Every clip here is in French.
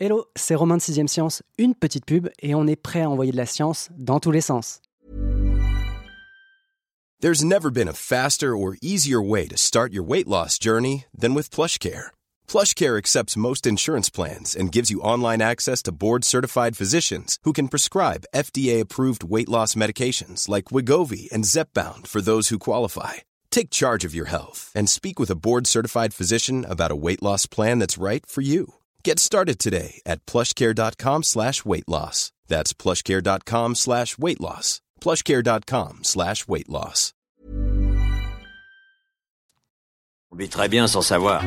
Hello, c'est Romain de 6ème Science, une petite pub et on est prêt à envoyer de la science dans tous les sens. There's never been a faster or easier way to start your weight loss journey than with PlushCare. PlushCare accepts most insurance plans and gives you online access to board-certified physicians who can prescribe FDA-approved weight loss medications like Wigovi and Zepbound for those who qualify. Take charge of your health and speak with a board-certified physician about a weight loss plan that's right for you. Get started today at plushcare.com slash weight loss. That's plushcare.com slash weight loss. plushcare.com slash weight loss. On vit très bien sans savoir.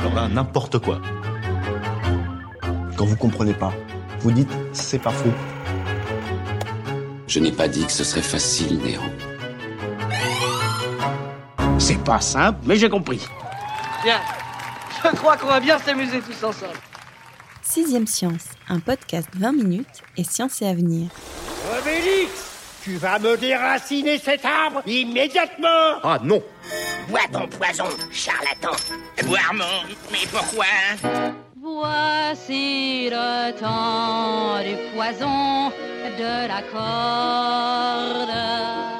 Alors là, n'importe quoi. Quand vous comprenez pas, vous dites c'est pas faux. Je n'ai pas dit que ce serait facile, Néo. C'est pas simple, mais j'ai compris. Bien. Je crois qu'on va bien s'amuser tous ensemble. Sixième Science, un podcast 20 minutes et science et avenir. Obélix, tu vas me déraciner cet arbre immédiatement Ah non Bois ton poison, charlatan. Boire mon... Mais pourquoi? Voici le temps du poison, de la corde.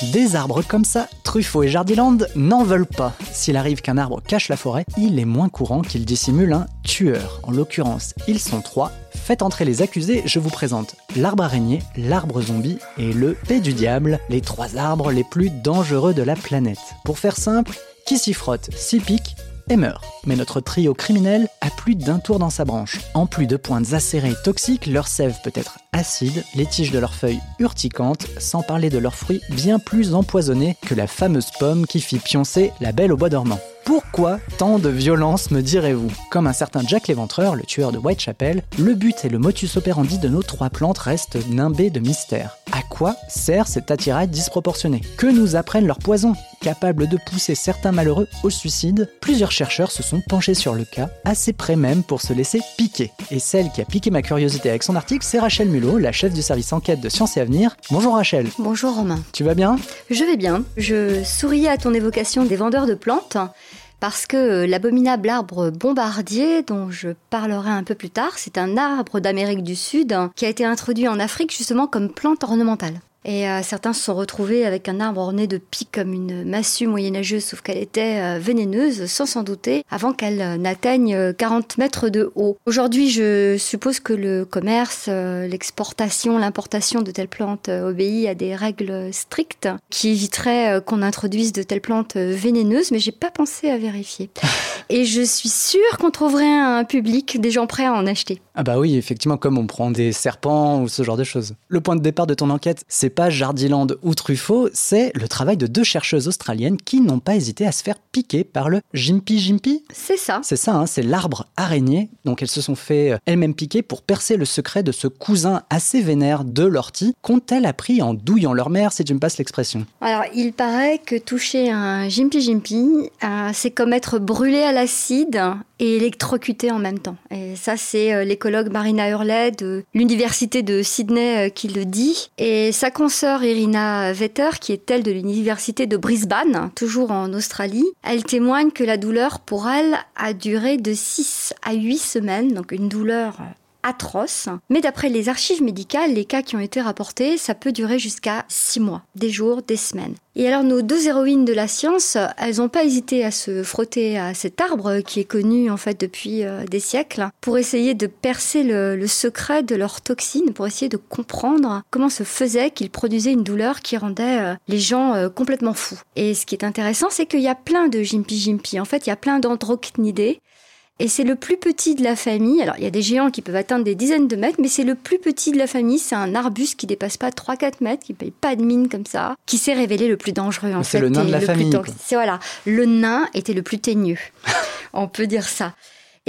Des arbres comme ça, Truffaut et Jardiland n'en veulent pas. S'il arrive qu'un arbre cache la forêt, il est moins courant qu'il dissimule un tueur. En l'occurrence, ils sont trois. Faites entrer les accusés, je vous présente l'arbre araignée, l'arbre zombie et le paix du diable, les trois arbres les plus dangereux de la planète. Pour faire simple, qui s'y frotte, s'y pique et meurt. Mais notre trio criminel a plus d'un tour dans sa branche. En plus de pointes acérées et toxiques, leur sève peut être acide, les tiges de leurs feuilles urticantes, sans parler de leurs fruits bien plus empoisonnés que la fameuse pomme qui fit pioncer la belle au bois dormant. Pourquoi tant de violence, me direz-vous? Comme un certain Jack l'Éventreur, le tueur de Whitechapel, le but et le motus operandi de nos trois plantes restent nimbés de mystère. À quoi sert cet attirail disproportionné Que nous apprennent leurs poisons? Capables de pousser certains malheureux au suicide, plusieurs chercheurs se sont penchés sur le cas, assez près même pour se laisser piquer. Et celle qui a piqué ma curiosité avec son article, c'est Rachel Mulot, la chef du service enquête de Sciences et Avenir. Bonjour Rachel. Bonjour Romain. Tu vas bien? Je vais bien. Je souriais à ton évocation des vendeurs de plantes parce que l'abominable arbre bombardier, dont je parlerai un peu plus tard, c'est un arbre d'Amérique du Sud qui a été introduit en Afrique justement comme plante ornementale. Et euh, certains se sont retrouvés avec un arbre orné de pics comme une massue moyenâgeuse, sauf qu'elle était euh, vénéneuse, sans s'en douter, avant qu'elle euh, n'atteigne 40 mètres de haut. Aujourd'hui, je suppose que le commerce, l'exportation, l'importation de telles plantes obéit à des règles strictes qui éviteraient qu'on introduise de telles plantes vénéneuses, mais j'ai pas pensé à vérifier. Et je suis sûre qu'on trouverait un public, des gens prêts à en acheter. Ah bah oui, effectivement, comme on prend des serpents ou ce genre de choses. Le point de départ de ton enquête, c'est pas Jardiland ou Truffaut, c'est le travail de deux chercheuses australiennes qui n'ont pas hésité à se faire piquer par le Jimpy Jimpy. C'est ça. C'est ça, hein, c'est l'arbre araignée. Donc elles se sont fait euh, elles-mêmes piquer pour percer le secret de ce cousin assez vénère de l'ortie qu'ont-elles appris en douillant leur mère, si tu me passes l'expression. Alors, il paraît que toucher un Jimpy Jimpy, euh, c'est comme être brûlé à l'acide et électrocuté en même temps. Et ça, c'est euh, l'écologue Marina Hurley de l'université de Sydney euh, qui le dit. Et sa consoeur Irina Vetter, qui est elle de l'université de Brisbane, toujours en Australie, elle témoigne que la douleur pour elle a duré de 6 à 8 semaines, donc une douleur atroce. Mais d'après les archives médicales, les cas qui ont été rapportés, ça peut durer jusqu'à 6 mois, des jours, des semaines. Et alors nos deux héroïnes de la science, elles n'ont pas hésité à se frotter à cet arbre qui est connu en fait depuis euh, des siècles pour essayer de percer le, secret de leurs toxines, pour essayer de comprendre comment se faisait qu'ils produisaient une douleur qui rendait euh, les gens euh, complètement fous. Et ce qui est intéressant, c'est qu'il y a plein de Jimpy Jimpy. En fait, il y a plein d'androcnidés et c'est le plus petit de la famille. Alors, il y a des géants qui peuvent atteindre des dizaines de mètres, mais c'est le plus petit de la famille. C'est un arbuste qui dépasse pas 3-4 mètres, qui paye pas de mine comme ça, qui s'est révélé le plus dangereux, en fait. C'est le nain de la famille. C'est voilà. Le nain était le plus teigneux. On peut dire ça.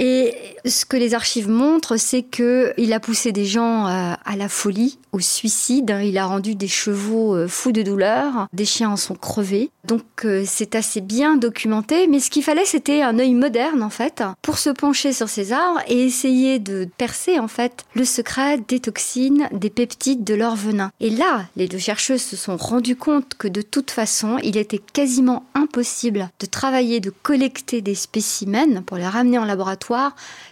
Et ce que les archives montrent, c'est que il a poussé des gens euh, à la folie, au suicide. Il a rendu des chevaux euh, fous de douleur. Des chiens en sont crevés. Donc euh, c'est assez bien documenté. Mais ce qu'il fallait, c'était un œil moderne en fait pour se pencher sur ces arbres et essayer de percer en fait le secret des toxines, des peptides, de leur venin. Et là, les deux chercheuses se sont rendues compte que de toute façon, il était quasiment impossible de travailler, de collecter des spécimens pour les ramener en laboratoire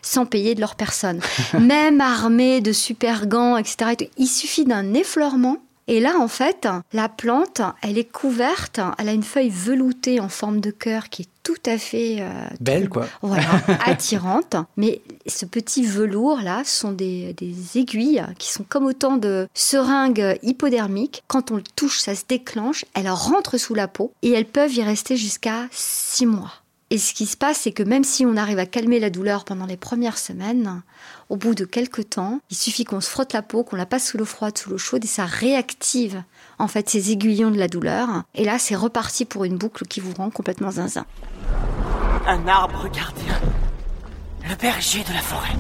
sans payer de leur personne. Même armés de super gants, etc. Il suffit d'un effleurement et là, en fait, la plante, elle est couverte, elle a une feuille veloutée en forme de cœur qui est tout à fait euh, belle, quoi. Voilà, attirante. Mais ce petit velours là sont des, des, aiguilles qui sont comme autant de seringues hypodermiques. Quand on le touche, ça se déclenche, elles rentrent sous la peau et elles peuvent y rester jusqu'à six mois. Et ce qui se passe, c'est que même si on arrive à calmer la douleur pendant les premières semaines, au bout de quelques temps, il suffit qu'on se frotte la peau, qu'on la passe sous l'eau froide, sous l'eau chaude, et ça réactive en fait ces aiguillons de la douleur. Et là, c'est reparti pour une boucle qui vous rend complètement zinzin. Un arbre gardien, le berger de la forêt.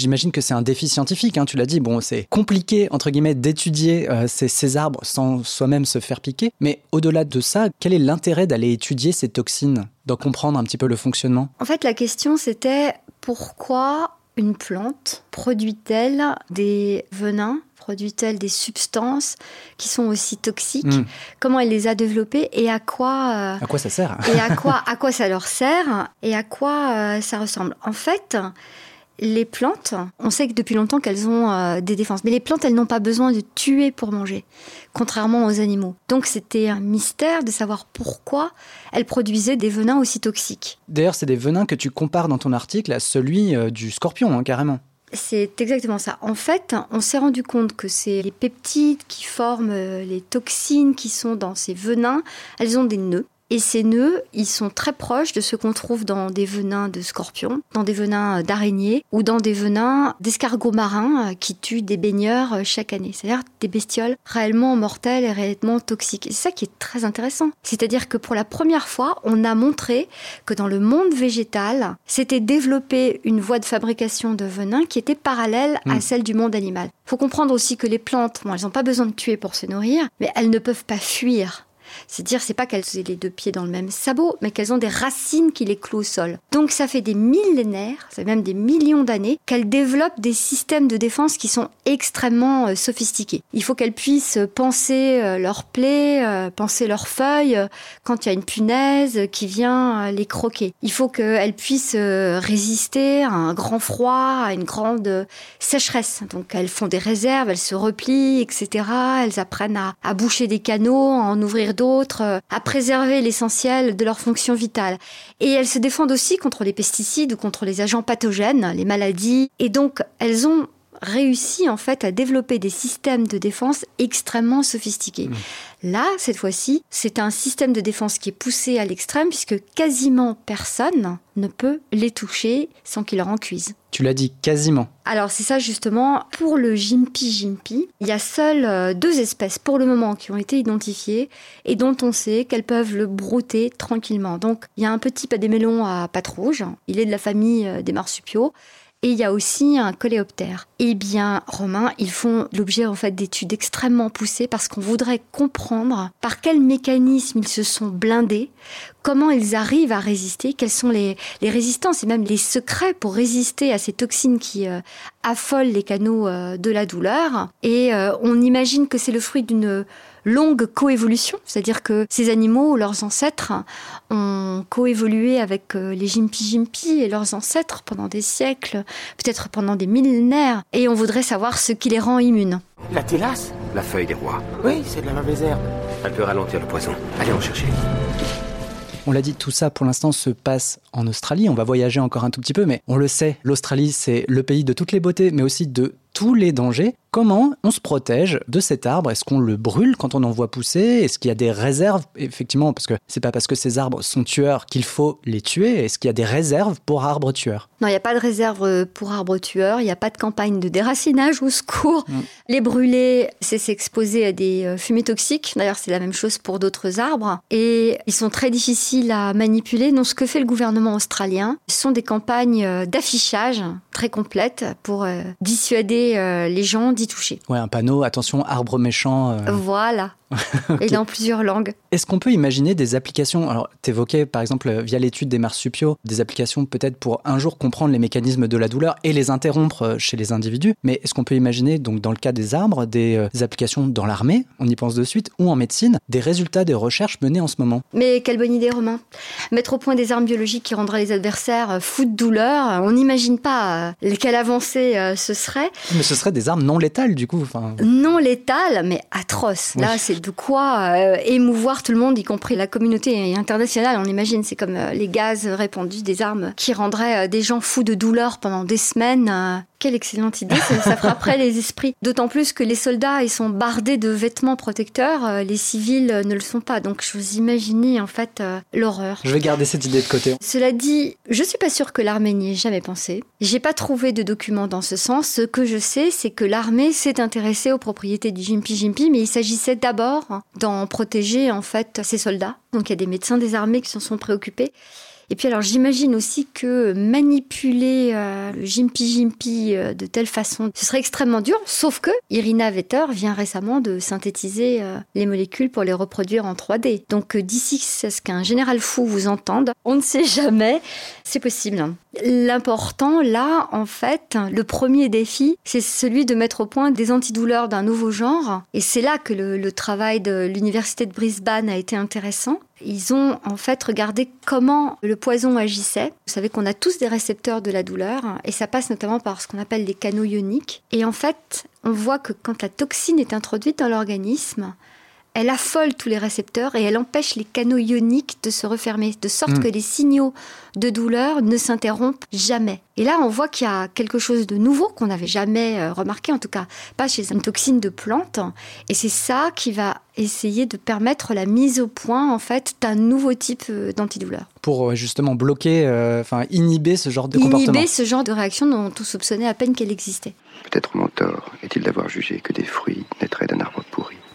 J'imagine que c'est un défi scientifique, hein, tu l'as dit. Bon, c'est compliqué, entre guillemets, d'étudier euh, ces, arbres sans soi-même se faire piquer. Mais au-delà de ça, quel est l'intérêt d'aller étudier ces toxines, d'en comprendre un petit peu le fonctionnement? En fait, la question c'était pourquoi une plante produit-elle des venins produit-elle des substances qui sont aussi toxiques? Hmm. Comment elle les a développées et à quoi euh, À quoi ça sert? Et à quoi à quoi ça leur sert et à quoi euh, ça ressemble? En fait, les plantes, on sait que depuis longtemps qu'elles ont euh, des défenses, mais les plantes, elles n'ont pas besoin de tuer pour manger, contrairement aux animaux. Donc c'était un mystère de savoir pourquoi elles produisaient des venins aussi toxiques. D'ailleurs, c'est des venins que tu compares dans ton article à celui euh, du scorpion, hein, carrément. C'est exactement ça. En fait, on s'est rendu compte que c'est les peptides qui forment euh, les toxines qui sont dans ces venins. Elles ont des nœuds. Et ces nœuds, ils sont très proches de ce qu'on trouve dans des venins de scorpions, dans des venins d'araignées ou dans des venins d'escargots marins euh, qui tuent des baigneurs euh, chaque année. C'est-à-dire des bestioles réellement mortelles et réellement toxiques. c'est ça qui est très intéressant. C'est-à-dire que pour la première fois, on a montré que dans le monde végétal, s'était développé une voie de fabrication de venin qui était parallèle à hmm. celle du monde animal. Il faut comprendre aussi que les plantes, bon, elles n'ont pas besoin de tuer pour se nourrir, mais elles ne peuvent pas fuir c'est dire, c'est pas qu'elles aient les deux pieds dans le même sabot, mais qu'elles ont des racines qui les clouent au sol. Donc ça fait des millénaires, c'est même des millions d'années, qu'elles développent des systèmes de défense qui sont extrêmement euh, sophistiqués. Il faut qu'elles puissent penser euh, leurs plaies, euh, penser leurs feuilles quand il y a une punaise qui vient les croquer. Il faut qu'elles puissent résister à un grand froid, à une grande sécheresse. Donc elles font des réserves, elles se replient, etc. Elles apprennent à, boucher des canaux, à en ouvrir d'autres, euh, à préserver l'essentiel de leur fonction vitale. Et elles se défendent aussi contre les pesticides ou contre les agents pathogènes, les maladies. Et donc, elles ont réussi en fait à développer des systèmes de défense extrêmement sophistiqués. Mmh. Là, cette fois-ci, c'est un système de défense qui est poussé à l'extrême puisque quasiment personne ne peut les toucher sans qu'ils leur en cuisent. Tu l'as dit quasiment. Alors c'est ça justement, pour le Jimpi Jimpi, il y a seules euh, deux espèces pour le moment qui ont été identifiées et dont on sait qu'elles peuvent le brouter tranquillement. Donc il y a un petit padémélon à pattes rouges, il est de la famille euh, des marsupiaux et il y a aussi un coléoptère. Eh bien, Romain, ils font l'objet en fait d'études extrêmement poussées parce qu'on voudrait comprendre par quel mécanisme ils se sont blindés, comment ils arrivent à résister, quelles sont les, résistances et même les secrets pour résister à ces toxines qui euh, affolent les canaux euh, de la douleur. Et euh, on imagine que c'est le fruit d'une longue coévolution, c'est-à-dire que ces animaux, leurs ancêtres, ont coévolué avec les Jimpi-Jimpi et leurs ancêtres pendant des siècles, peut-être pendant des millénaires, et on voudrait savoir ce qui les rend immunes. La télasse La feuille des rois. Oui, c'est de la mauvaise herbe. Elle peut ralentir le poison. Allez en chercher. On l'a dit, tout ça pour l'instant se passe en Australie. On va voyager encore un tout petit peu, mais on le sait, l'Australie c'est le pays de toutes les beautés, mais aussi de tous les dangers. Comment on se protège de cet arbre? Est-ce qu'on le brûle quand on en voit pousser? Est-ce qu'il y a des réserves? Effectivement, parce que c'est pas parce que ces arbres sont tueurs qu'il faut les tuer. Est-ce qu'il y a des réserves pour arbres tueurs? Non, il n'y a pas de réserve euh, pour arbres tueurs. Il n'y a pas de campagne de déracinage au secours. Mm. Les brûler, c'est s'exposer à des euh, fumées toxiques. D'ailleurs, c'est la même chose pour d'autres arbres. Et ils sont très difficiles à manipuler. Donc, ce que fait le gouvernement australien, ce sont des campagnes euh, d'affichage très complètes pour dissuader les gens toucher. Ouais, un panneau, attention, arbre méchant. Euh. Voilà. et dans plusieurs langues. Est-ce qu'on peut imaginer des applications Alors, t'évoquais par exemple via l'étude des marsupiaux, des applications peut-être pour un jour comprendre les mécanismes de la douleur et les interrompre euh, chez les individus. Mais est-ce qu'on peut imaginer, donc dans le cas des arbres, des, euh, applications dans l'armée, on y pense de suite, ou en médecine, des résultats des recherches menées en ce moment? Mais quelle bonne idée, Romain Mettre au point des armes biologiques qui rendraient les adversaires euh, fous de douleur, on n'imagine pas quelle avancée ce serait. Mais ce serait des armes non létales, du coup. Non létales, mais atroces. Là, c'est de quoi euh, émouvoir tout le monde, y compris la communauté internationale. On imagine, c'est comme euh, les gaz répandus des armes qui rendraient euh, des gens fous de douleur pendant des semaines. Quelle excellente idée, ça, ça frapperait les esprits. D'autant plus que les soldats, ils sont bardés de vêtements protecteurs, les civils ne le sont pas. Donc je vous imagine en fait l'horreur. Je vais garder cette idée de côté. Cela dit, je suis pas sûre que l'armée n'y ait jamais pensé. J'ai pas trouvé de documents dans ce sens. Ce que je sais, c'est que l'armée s'est intéressée aux propriétés du Jimpi Jimpi, mais il s'agissait d'abord d'en protéger en fait ses soldats. Donc il y a des médecins des armées qui s'en sont préoccupés. Et puis alors j'imagine aussi que manipuler euh, le Jimpi Jimpi euh, de telle façon, ce serait extrêmement dur, sauf que Irina Vetter vient récemment de synthétiser euh, les molécules pour les reproduire en 3D. Donc d'ici ce qu'un général fou vous entende, on ne sait jamais, c'est possible. L'important là, en fait, le premier défi, c'est celui de mettre au point des antidouleurs d'un nouveau genre. Et c'est là que le travail de l'université de Brisbane a été intéressant. Ils ont en fait regardé comment le poison agissait. Vous savez qu'on a tous des récepteurs de la douleur et ça passe notamment par ce qu'on appelle les canaux ioniques. Et en fait, on voit que quand la toxine est introduite dans l'organisme, elle affole tous les récepteurs et elle empêche les canaux ioniques de se refermer, de sorte hmm. que les signaux de douleur ne s'interrompent jamais. Et là, on voit qu'il y a quelque chose de nouveau qu'on n'avait jamais euh, remarqué, en tout cas pas chez une toxine de plante. Et c'est ça qui va essayer de permettre la mise au point, en fait, d'un nouveau type euh, d'antidouleur. Pour euh, justement bloquer, enfin inhiber ce genre de comportement. Inhiber ce genre de réaction dont on soupçonnait à peine qu'elle existait. Peut-être mon tort est-il d'avoir jugé que des fruits naîtraient d'un arbre.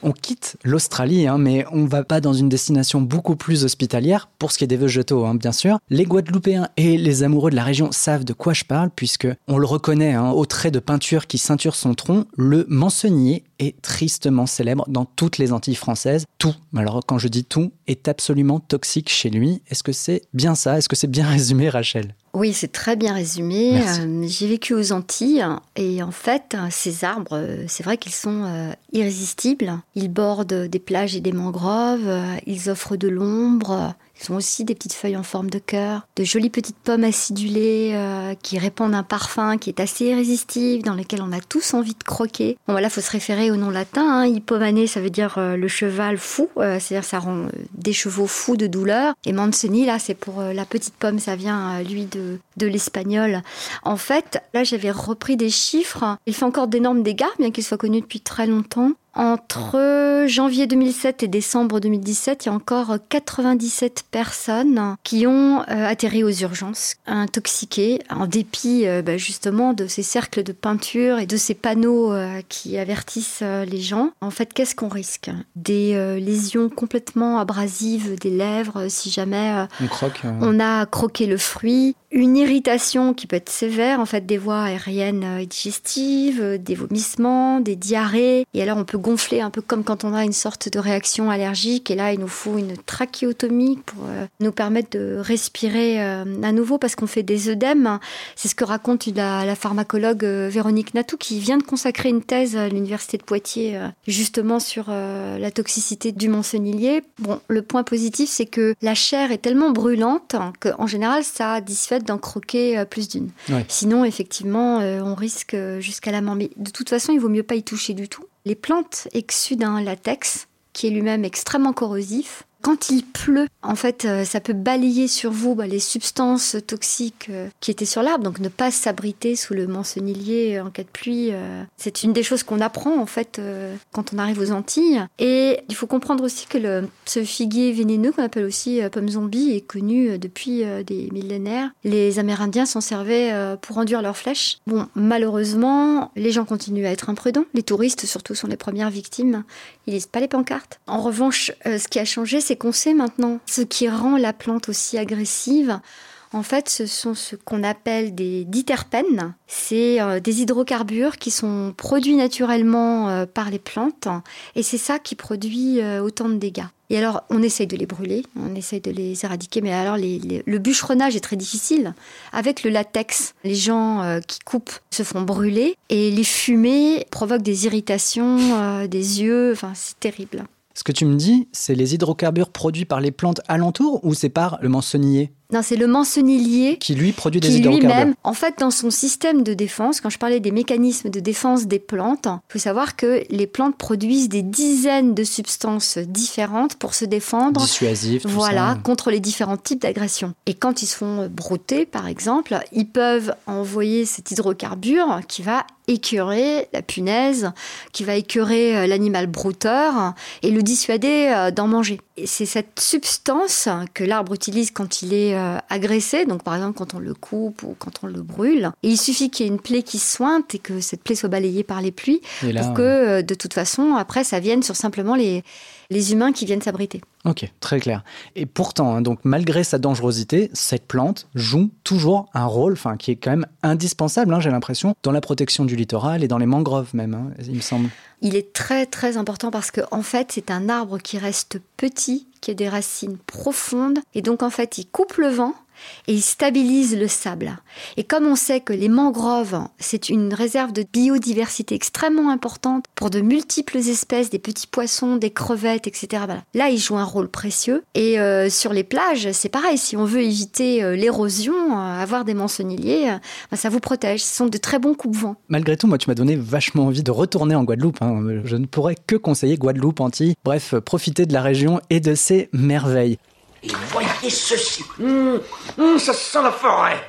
On quitte l'Australie, hein, mais on va pas dans une destination beaucoup plus hospitalière, pour ce qui est des végétaux, hein, bien sûr. Les Guadeloupéens et les amoureux de la région savent de quoi je parle, puisque on le reconnaît hein, au trait de peinture qui ceinture son tronc, le mancenillier est tristement célèbre dans toutes les Antilles françaises. Tout, alors quand je dis tout, est absolument toxique chez lui. Est-ce que c'est bien ça? Est-ce que c'est bien résumé, Rachel? Oui, c'est très bien résumé. Euh, j'ai vécu aux Antilles et en fait, ces arbres, euh, c'est vrai qu'ils sont euh, irrésistibles. Ils bordent des plages et des mangroves, ils offrent de l'ombre, ils ont aussi des petites feuilles en forme de cœur, de jolies petites pommes acidulées euh, qui répandent un parfum qui est assez irrésistible, dans lequel on a tous envie de croquer. Bon, voilà, faut se référer au nom latin. Hein. Hippomane, ça veut dire euh, le cheval fou, euh, c'est-à-dire ça rend des chevaux fous de douleur. Et Mancini, là, c'est pour la petite pomme, ça vient, lui, de, de l'espagnol. En fait, là, j'avais repris des chiffres. Il fait encore d'énormes dégâts, bien qu'il soit connu depuis très longtemps. Entre janvier 2007 et décembre 2017, il y a encore 97 personnes qui ont euh, atterri aux urgences, intoxiquées, en dépit euh, bah, justement de ces cercles de peinture et de ces panneaux euh, qui avertissent les gens. En fait, qu'est-ce qu'on risque? Des lésions complètement abrasives des lèvres si jamais on, on a croqué le fruit, une irritation qui peut être sévère, en fait, des voies aériennes et digestives, des vomissements, des diarrhées. Et alors, on peut gonfler un peu comme quand on a une sorte de réaction allergique. Et là, il nous faut une trachéotomie pour euh, nous permettre de respirer euh, à nouveau parce qu'on fait des œdèmes. C'est ce que raconte la, pharmacologue euh, Véronique Natou qui vient de consacrer une thèse à l'université de Poitiers justement sur la toxicité du moncenillier. Bon, le point positif, c'est que la chair est tellement brûlante qu'en général, ça dissuade d'en croquer plus d'une. Sinon, effectivement, on risque jusqu'à la mort. Mais de toute façon, il vaut mieux pas y toucher du tout. Les plantes exsudent un latex qui est lui-même extrêmement corrosif. Quand il pleut, en fait, euh, ça peut balayer sur vous bah, les substances toxiques euh, qui étaient sur l'arbre. Donc, ne pas s'abriter sous le mancenillier en cas de pluie, euh, c'est une des choses qu'on apprend en fait quand on arrive aux Antilles. Et il faut comprendre aussi que ce figuier vénéneux, qu'on appelle aussi pomme zombie, est connu depuis des millénaires. Les Amérindiens s'en servaient pour enduire leurs flèches. Bon, malheureusement, les gens continuent à être imprudents. Les touristes, surtout, sont les premières victimes. Ils lisent pas les pancartes. En revanche, ce qui a changé, c'est qu'on sait maintenant ce qui rend la plante aussi agressive. En fait, ce sont ce qu'on appelle des diterpènes. C'est euh, des hydrocarbures qui sont produits naturellement euh, par les plantes et c'est ça qui produit euh, autant de dégâts. Et alors, on essaye de les brûler, on essaye de les éradiquer, mais alors le bûcheronnage est très difficile. Avec le latex, les gens qui coupent se font brûler et les fumées provoquent des irritations des yeux, enfin, c'est terrible. Ce que tu me dis, c'est les hydrocarbures produits par les plantes alentours ou c'est par le mançonnier non, c'est le mancenillier qui lui produit des hydrocarbures. en fait, dans son système de défense, quand je parlais des mécanismes de défense des plantes, il faut savoir que les plantes produisent des dizaines de substances différentes pour se défendre. Dissuasif, tout Voilà, contre les différents types d'agressions. Et quand ils se font brouter, par exemple, ils peuvent envoyer cet hydrocarbure qui va écœurer la punaise, qui va écœurer euh, l'animal brouteur et le dissuader euh, d'en manger. Et c'est cette substance que l'arbre utilise quand il est euh, agressé, donc par exemple quand on le coupe ou quand on le brûle. Et il suffit qu'il y ait une plaie qui sointe et que cette plaie soit balayée par les pluies pour que euh, de toute façon après ça vienne sur simplement les, les humains qui viennent s'abriter. Ok, très clair. Et pourtant, hein, donc malgré sa dangerosité, cette plante joue toujours un rôle, enfin qui est quand même indispensable, hein, j'ai l'impression, dans la protection du littoral et dans les mangroves même, hein, il me semble. Il est très très important parce que en fait, c'est un arbre qui reste petit, qui a des racines profondes, et donc en fait, il coupe le vent et il stabilise le sable. Et comme on sait que les mangroves, c'est une réserve de biodiversité extrêmement importante pour de multiples espèces, des petits poissons, des crevettes, etc. Là, il joue un rôle précieux. Et euh, sur les plages, c'est pareil. Si on veut éviter euh, l'érosion, euh, avoir des mançonniers, ça vous protège. Ce sont de très bons coupe-vents. Malgré tout, moi, tu m'as donné vachement envie de retourner en Guadeloupe. Hein. Je ne pourrais que conseiller Guadeloupe, Antilles. Bref, profiter de la région et de ses merveilles. Et ceci. Hum, hum, ça sent la forêt.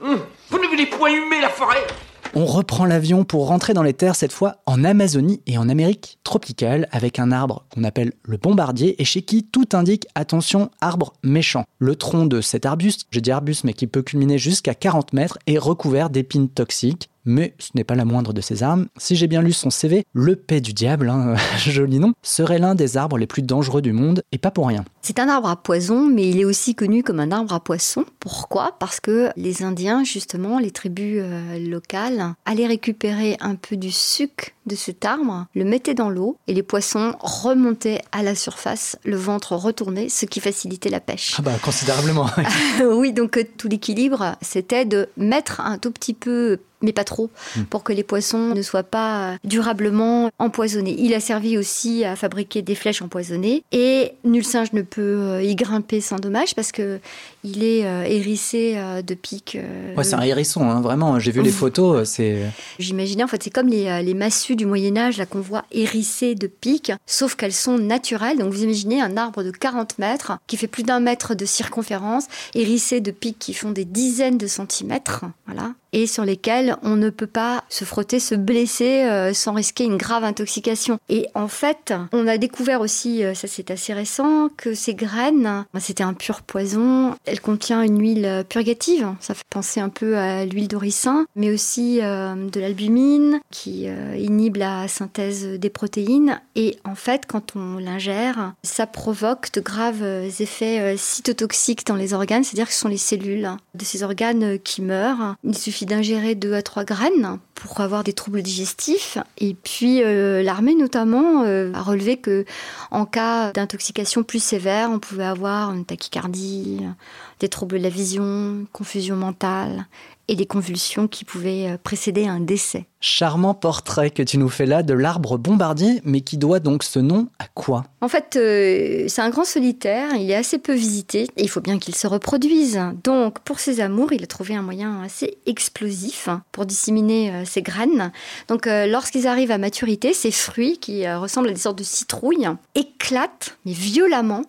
Hum, vous ne voulez point humer la forêt on reprend l'avion pour rentrer dans les terres, cette fois en Amazonie et en Amérique tropicale, avec un arbre qu'on appelle le bombardier et chez qui tout indique attention, arbre méchant. Le tronc de cet arbuste, j'ai dit arbuste mais qui peut culminer jusqu'à 40 mètres, est recouvert d'épines toxiques mais ce n'est pas la moindre de ses armes. Si j'ai bien lu son CV, le paix du diable, hein, joli nom, serait l'un des arbres les plus dangereux du monde, et pas pour rien. C'est un arbre à poison, mais il est aussi connu comme un arbre à poisson. Pourquoi? Parce que les Indiens, justement, les tribus euh, locales, allaient récupérer un peu du sucre de cet arbre, le mettaient dans l'eau, et les poissons remontaient à la surface, le ventre retourné, ce qui facilitait la pêche. Ah bah considérablement. oui, donc euh, tout l'équilibre, c'était de mettre un tout petit peu mais pas trop, hmm. pour que les poissons ne soient pas durablement empoisonnés. Il a servi aussi à fabriquer des flèches empoisonnées et nul singe ne peut euh, y grimper sans dommage parce que il est euh, hérissé euh, de pics. Ouais, c'est un hérisson, hein, vraiment. J'ai vu les photos, c'est. J'imaginais en fait, c'est comme les, les, massues du Moyen Âge là qu'on voit hérissées de pics, sauf qu'elles sont naturelles. Donc vous imaginez un arbre de 40 mètres qui fait plus d'un mètre de circonférence, hérissé de pics qui font des dizaines de centimètres, voilà, et sur lesquels on ne peut pas se frotter, se blesser euh, sans risquer une grave intoxication. Et en fait, on a découvert aussi, euh, ça c'est assez récent, que ces graines, bah, c'était un pur poison. Elle contient une huile purgative, ça fait penser un peu à l'huile d'oricin, mais aussi euh, de l'albumine qui inhibe la synthèse des protéines. Et en fait, quand on l'ingère, ça provoque de graves effets cytotoxiques dans les organes, c'est-à-dire que ce sont les cellules de ces organes qui meurent. Il suffit d'ingérer 2 à 3 graines pour avoir des troubles digestifs. Et puis euh, l'armée notamment euh, a relevé que en cas d'intoxication plus sévère, on pouvait avoir une tachycardie, des troubles de la vision, confusion mentale et des convulsions qui pouvaient euh, précéder un décès. Charmant portrait que tu nous fais là de l'arbre bombardier, mais qui doit donc ce nom à quoi? En fait, euh, c'est un grand solitaire, il est assez peu visité, et il faut bien qu'il se reproduise. Donc, pour ses amours, il a trouvé un moyen assez explosif pour disséminer euh, ses graines. Donc, lorsqu'ils arrivent à maturité, ces fruits, qui ressemblent à des sortes de citrouilles, éclatent, mais violemment,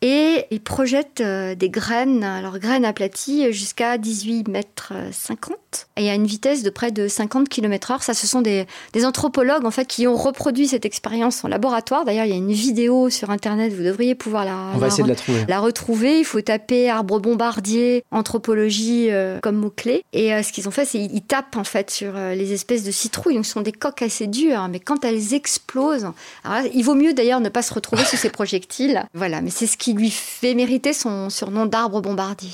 Et ils projettent euh, des graines, alors graines aplaties jusqu'à 18 mètres 50 et à une vitesse de près de 50 km heure. Ça, ce sont des, des anthropologues en fait qui ont reproduit cette expérience en laboratoire. D'ailleurs, il y a une vidéo sur internet. Vous devriez pouvoir la, On va essayer de la trouver. la retrouver. Il faut taper arbre bombardier, anthropologie euh, comme mot clé. Et euh, ce qu'ils ont fait, c'est ils tapent en fait sur euh, les espèces de citrouilles. Donc, ce sont des coques assez dures, mais quand elles explosent, alors là, il vaut mieux d'ailleurs ne pas se retrouver sous ces projectiles. Voilà, mais c'est ce qui lui fait mériter son surnom d'arbre bombardier.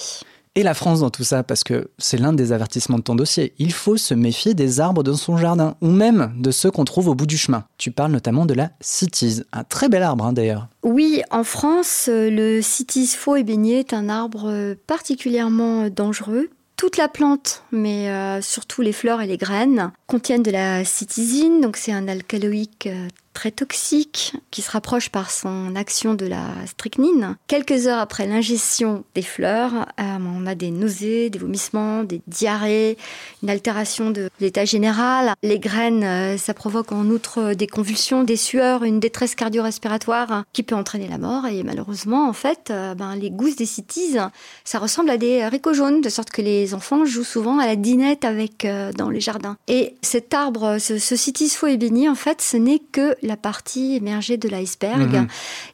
Et la France dans tout ça, parce que c'est l'un des avertissements de ton dossier. Il faut se méfier des arbres dans son jardin, ou même de ceux qu'on trouve au bout du chemin. Tu parles notamment de la citise, un très bel arbre hein, d'ailleurs. Oui, en France, euh, le citis faux ébénier est un arbre euh, particulièrement dangereux. Toute la plante, mais euh, surtout les fleurs et les graines, contiennent de la citisine, donc c'est un alcaloïque euh, très toxique qui se rapproche par son action de la strychnine. Quelques heures après l'ingestion des fleurs, euh, on a des nausées, des vomissements, des diarrhées, une altération de l'état général. Les graines, euh, ça provoque en outre des convulsions, des sueurs, une détresse cardio-respiratoire qui peut entraîner la mort. Et malheureusement, en fait, euh, ben, les gousses des cities, ça ressemble à des haricots jaunes, de sorte que les enfants jouent souvent à la dinette avec dans les jardins. Et cet arbre, ce, ce citis faux en fait, ce n'est que la partie émergée de l'iceberg. Mhm.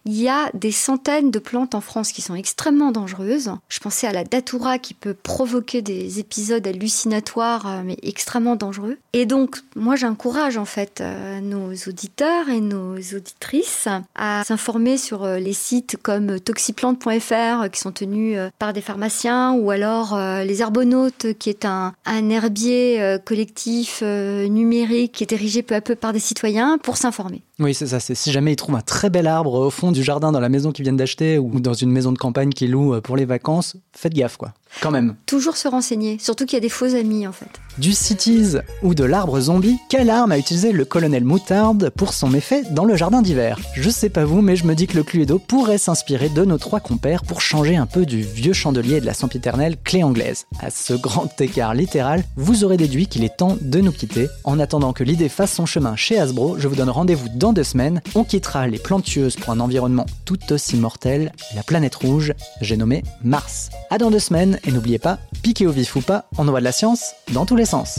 Il y a des centaines de plantes en France qui sont extrêmement dangereuses. Je pensais à la datura qui peut provoquer des épisodes hallucinatoires, euh, mais extrêmement dangereux. Et donc, moi, j'encourage en fait euh, nos auditeurs et nos auditrices à s'informer sur euh, les sites comme toxiplante.fr qui sont tenus par des pharmaciens ou alors les Arbonautes qui est un, un herbier collectif numérique qui est érigé peu à peu par des citoyens pour s'informer. Oui, c'est ça. Si jamais ils trouvent un très bel arbre au fond du jardin dans la maison qu'ils viennent d'acheter ou dans une maison de campagne qu'ils louent euh, pour les vacances, faites gaffe, quoi. Quand même. Toujours se renseigner, surtout qu'il y a des faux amis en fait. Du cities ou de l'arbre zombie, quelle arme a utilisé le colonel Moutarde pour son méfait dans le jardin d'hiver? Je sais pas vous, mais je me dis que le Cluedo pourrait s'inspirer de nos trois compères pour changer un peu du vieux chandelier de la sempiternelle clé anglaise. À ce grand écart littéral, vous aurez déduit qu'il est temps de nous quitter. En attendant que l'idée fasse son chemin chez Hasbro, je vous donne rendez-vous dans deux semaines. On quittera les plantueuses pour un environnement tout aussi mortel, la planète rouge, j'ai nommé Mars. À dans deux semaines, et n'oubliez pas, piquez au vif ou pas, on envoie de la science dans tous sens.